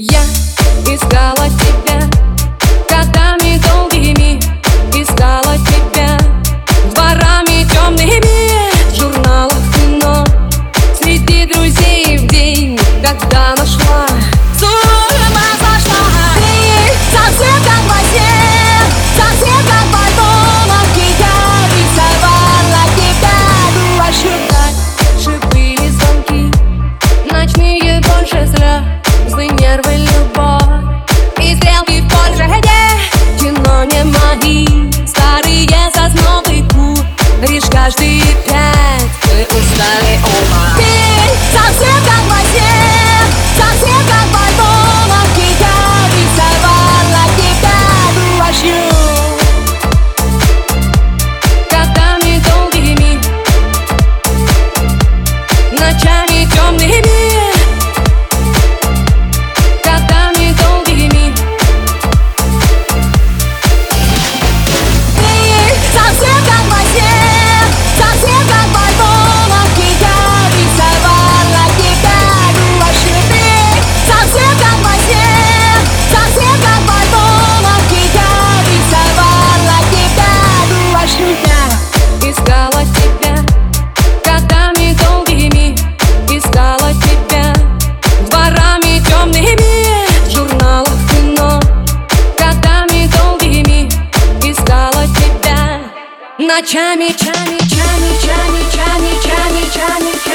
Я искала тебя Годами долгими Искала тебя Дворами темными. В журналах кино Среди друзей в день Когда нашла. Ты совсем как во Совсем как в альбомах. Я рисовала тебя. Дальше были звонки. Ночные больше слезы нервы любовь. И стрелки в Польше где кино не мои Старые сосновый куришь каждые пять Мы устали оба Ты годами долгими Искала тебя дворами темными В журналах кино годами долгими Искала тебя ночами, чами, чами, чами, чами, чами, чами, чами.